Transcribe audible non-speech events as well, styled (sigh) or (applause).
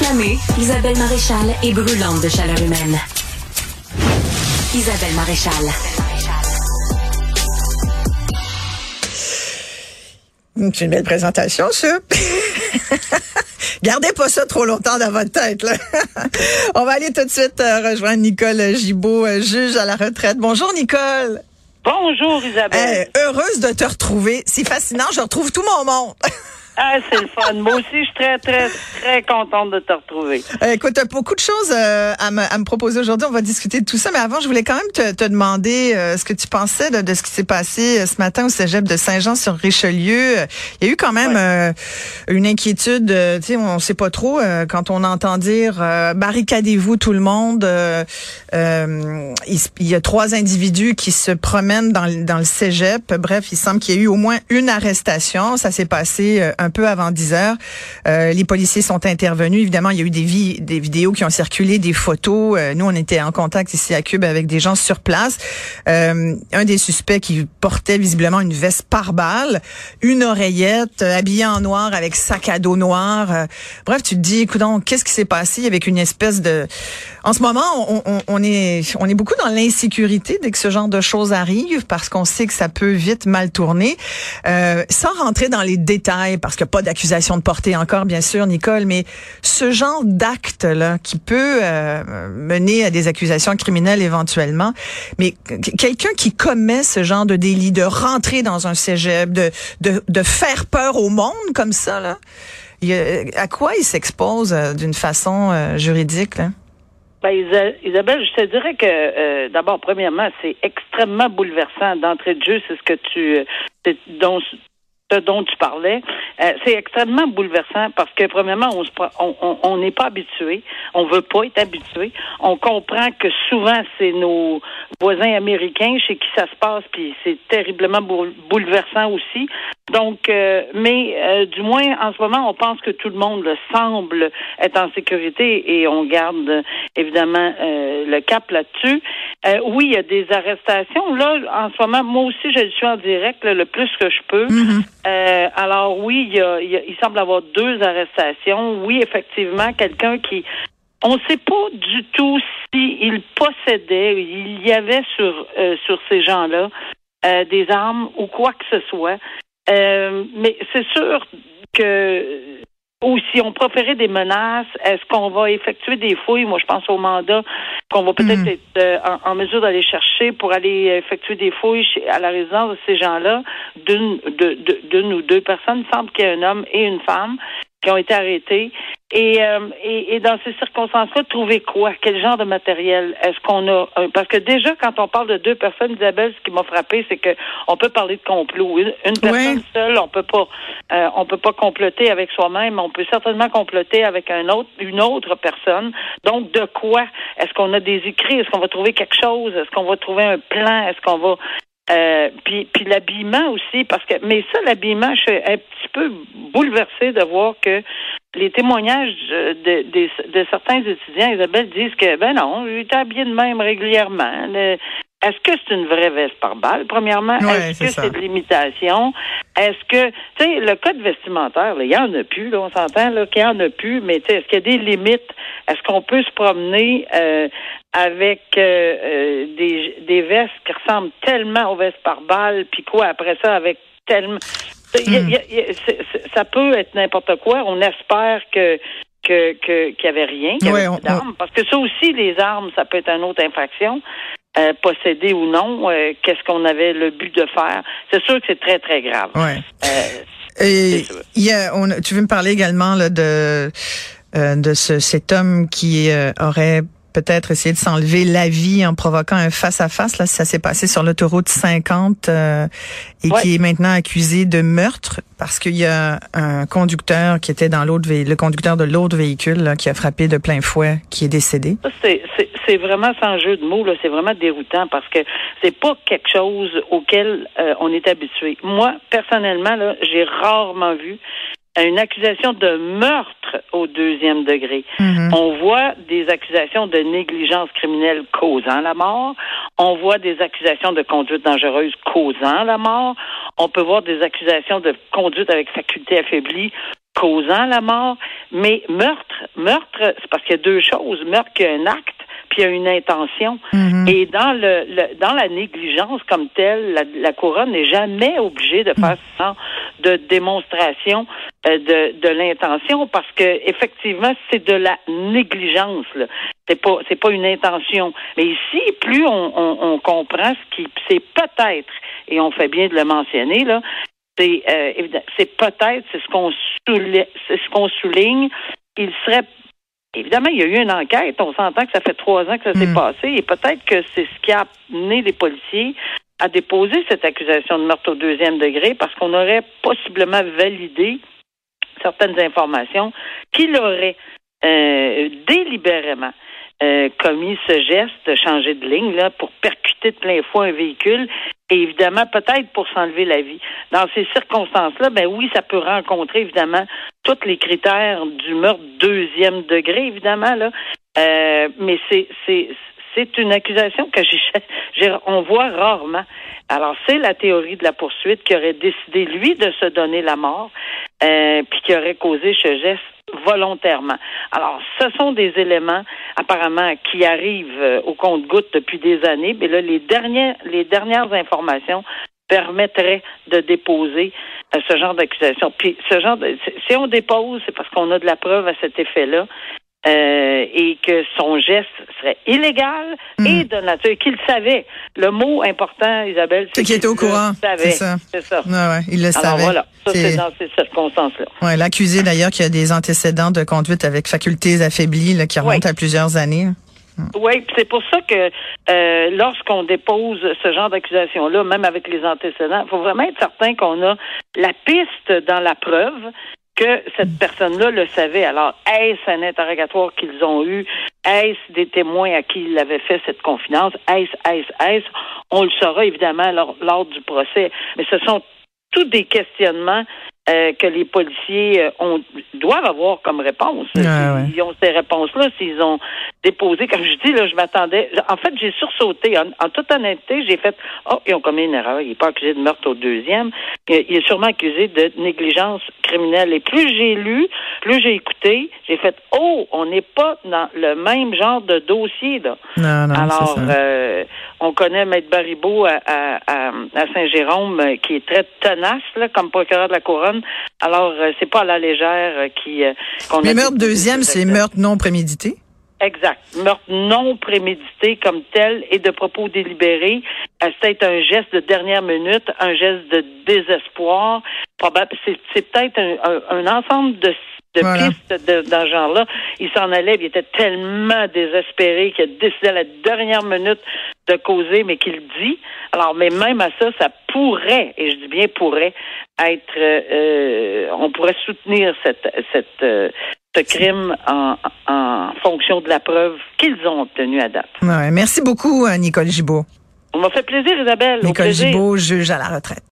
Enflammée, Isabelle Maréchal est brûlante de chaleur humaine. Isabelle Maréchal. C'est une belle présentation, ça. (laughs) Gardez pas ça trop longtemps dans votre tête. Là. (laughs) On va aller tout de suite euh, rejoindre Nicole Gibault, euh, juge à la retraite. Bonjour, Nicole. Bonjour, Isabelle. Eh, heureuse de te retrouver. C'est fascinant. Je retrouve tout mon monde. (laughs) Ah, c'est le fun. Moi aussi, je suis très, très, très contente de te retrouver. Euh, écoute, tu as beaucoup de choses euh, à, me, à, me, proposer aujourd'hui. On va discuter de tout ça. Mais avant, je voulais quand même te, te demander euh, ce que tu pensais de, de ce qui s'est passé ce matin au cégep de Saint-Jean-sur-Richelieu. Il y a eu quand même ouais. une inquiétude. tu sais, on sait pas trop quand on entend dire barricadez-vous tout le monde. il, il, y a trois individus qui se promènent dans, dans le cégep. Bref, il semble qu'il y ait eu au moins une arrestation. Ça s'est passé un peu avant 10 heures. Euh, les policiers sont intervenus. Évidemment, il y a eu des, vi des vidéos qui ont circulé, des photos. Euh, nous, on était en contact ici à Cube avec des gens sur place. Euh, un des suspects qui portait visiblement une veste par balle, une oreillette, habillé en noir avec sac à dos noir. bref, tu te dis, écoute, qu'est-ce qui s'est passé? Avec une espèce de... En ce moment, on, on, on est, on est beaucoup dans l'insécurité dès que ce genre de choses arrive parce qu'on sait que ça peut vite mal tourner. sans rentrer dans les détails, parce qu'il n'y a pas d'accusation de portée encore, bien sûr, Nicole, mais ce genre d'acte-là qui peut euh, mener à des accusations criminelles éventuellement, mais quelqu'un qui commet ce genre de délit, de rentrer dans un cégep, de, de, de faire peur au monde comme ça, là, il, à quoi il s'expose euh, d'une façon euh, juridique, là? Ben, Isabelle, je te dirais que euh, d'abord, premièrement, c'est extrêmement bouleversant d'entrée de jeu, c'est ce que tu dont dont tu parlais, euh, c'est extrêmement bouleversant parce que premièrement, on n'est on, pas habitué, on veut pas être habitué. On comprend que souvent c'est nos voisins américains chez qui ça se passe, puis c'est terriblement bouleversant aussi. Donc, euh, mais euh, du moins en ce moment, on pense que tout le monde semble être en sécurité et on garde évidemment le cap là-dessus. oui, il y a des arrestations. Là, en ce moment, moi aussi, je suis en direct le plus que je peux. Mm-hmm. Euh, alors oui, il, y a, il, semble avoir deux arrestations. Oui, effectivement, quelqu'un qui on ne sait pas du tout s'il possédait, il y avait sur euh, sur ces gens-là euh, des armes ou quoi que ce soit. mais c'est sûr que ou si on proférait des menaces, est-ce qu'on va effectuer des fouilles? Moi, je pense au mandat qu'on va peut-être mm. être, euh, en, mesure d'aller chercher pour aller effectuer des fouilles à la résidence de ces gens-là, d'une d'une ou deux personnes. Il semble qu'il y ait un homme et une femme qui ont été arrêtés. Et, euh, et, et, dans ces circonstances-là, trouver quoi? Quel genre de matériel? Est-ce qu'on a? Parce que déjà, quand on parle de deux personnes, Isabelle, ce qui m'a frappé, c'est que on peut parler de complot. Une, personne seule, on peut pas euh, on peut pas comploter avec soi-même, on peut certainement comploter avec un autre, une autre personne. Donc, de quoi? Est-ce qu'on a des écrits? Est-ce qu'on va trouver quelque chose? Est-ce qu'on va trouver un plan? Est-ce qu'on va euh, puis, puis l'habillement aussi, parce que mais ça, l'habillement, je suis un petit peu bouleversée de voir que les témoignages de, de, certains étudiants, Isabelle, disent que ben non, il est habillé de même régulièrement. est-ce que c'est une vraie veste par balle, premièrement? Est-ce que c'est de l'imitation? Est-ce que, tu sais, le code vestimentaire, il y en a plus, là, on s'entend, là, qu'il y en a plus, mais est-ce qu'il y a des limites? Est-ce qu'on peut se promener euh, avec euh, euh, des, des vestes qui ressemblent tellement aux vestes par balle, puis quoi, après ça, avec tellement ça peut être n'importe quoi. On espère que que qu'il n'y avait rien, qu'il y avait d'armes, parce que ça aussi, les armes, ça peut être une autre infraction. Euh, posséder ou non, euh, qu'est-ce qu'on avait le but de faire. C'est sûr que c'est très, très grave. Ouais. Euh, y a, on, tu veux me parler également là, de, de ce, cet homme qui aurait peut-être essayer de s'enlever la vie en provoquant un face-à-face. Là, ça s'est passé sur l'autoroute 50 euh, et qui est maintenant accusé de meurtre parce qu'il y a un conducteur qui était dans l'autre le conducteur de l'autre véhicule qui a frappé de plein fouet, qui est décédé. C'est vraiment sans jeu de mots, c'est vraiment déroutant parce que c'est pas quelque chose auquel euh, on est habitué. Moi, personnellement, là, j'ai rarement vu une accusation de meurtre au deuxième degré. Mhm. On voit des accusations de négligence criminelle causant la mort. On voit des accusations de conduite dangereuse causant la mort. On peut voir des accusations de conduite avec faculté affaiblie causant la mort. Mais meurtre, meurtre, c'est parce qu'il y a deux choses. Meurtre, qui a un acte puis il y a une intention. Mhm. Et dans le, dans la négligence comme telle, la, couronne n'est jamais obligée de faire ce genre de démonstration de, de l'intention parce que effectivement c'est de la négligence. Là. C'est pas c'est pas une intention. Mais ici, plus on, on, comprend ce qui c'est peut-être et on fait bien de le mentionner là. C'est euh, c'est peut-être c'est ce qu'on c'est ce qu'on souligne. Il serait Évidemment, il y a eu une enquête. On s'entend que ça fait trois ans que ça s'est hmm. passé et peut-être que c'est ce qui a amené les policiers à déposer cette accusation de meurtre au deuxième degré parce qu'on aurait possiblement validé certaines informations qu'il aurait euh, délibérément euh, commis ce geste changer de ligne pour percuter de plein fouet un véhicule et évidemment peut-être pour s'enlever la vie. Dans ces circonstances-là, ben oui, ça peut rencontrer évidemment tous les critères du meurtre deuxième degré, évidemment là. Euh, mais c'est c'est c'est une accusation que j'ai, (laughs) on voit rarement. Alors, c'est la théorie de la poursuite qui aurait décidé, lui, de se donner la mort, euh, puis qui aurait causé ce geste volontairement. Alors, ce sont des éléments apparemment qui arrivent euh, au compte-goutte depuis des années, mais là, les dernières, les dernières informations permettraient de déposer euh, ce genre d'accusation. Puis, ce genre de, si on dépose, c'est parce qu'on a de la preuve à cet effet-là. Euh, et que son geste serait illégal hmm. et de nature qu'il savait. Le mot important, Isabelle, c'est qu'il était au courant. C'est ça. C'est ça. Ouais, ouais, il le Alors, savait. Voilà, ça c'est dans ces circonstances-là. Ouais, l'accusé d'ailleurs qui a des antécédents de conduite avec facultés affaiblies là, qui remontent à plusieurs années. Oui, c'est pour ça que euh, lorsqu'on dépose ce genre d'accusation-là, même avec les antécédents, il faut vraiment être certain qu'on a la piste dans la preuve que cette personne-là le savait. Alors, est-ce un interrogatoire qu'ils ont eu? Est-ce des témoins à qui il avait fait cette confidence? Est-ce, est-ce, est-ce? On le saura évidemment lors, lors du procès. Mais ce sont tous des questionnements euh, que les policiers euh, ont, doivent avoir comme réponse. Ils ont ces réponses-là, s'ils ont déposé, comme je dis, là, je m'attendais. En fait, j'ai sursauté. En, toute honnêteté, j'ai fait Oh, ils ont commis une erreur. Il n'est pas accusé de meurtre au deuxième. Il, est sûrement accusé de négligence criminelle. Et plus j'ai lu, plus j'ai écouté, j'ai fait Oh, on n'est pas dans le même genre de dossier, là. Non, non, Alors, euh, on connaît Maître Baribeau à, à, Saint-Jérôme, qui est très tenace, là, comme procureur de la couronne alors, euh, c'est pas à la légère euh, qui euh, qu'on Mais meurtre deuxième, c'est meurtre non prémédité? Exact. Meurtre non prémédité comme tel et de propos délibérés. C'est un geste de dernière minute, un geste de désespoir. C'est peut-être un, ensemble de, pistes de, dans ce genre-là. Il s'en allait, il était tellement désespéré qu'il a décidé à la dernière minute de causer, mais qu'il dit. Alors, mais même à ça, ça pourrait, et je dis bien pourrait, être, euh, on pourrait soutenir cette, cette, euh, ce crime en, en fonction de la preuve qu'ils ont obtenue à date. Ouais, merci beaucoup, euh, Nicole Gibault. On m'a fait plaisir, Isabelle. Nicole Gibault, juge à la retraite.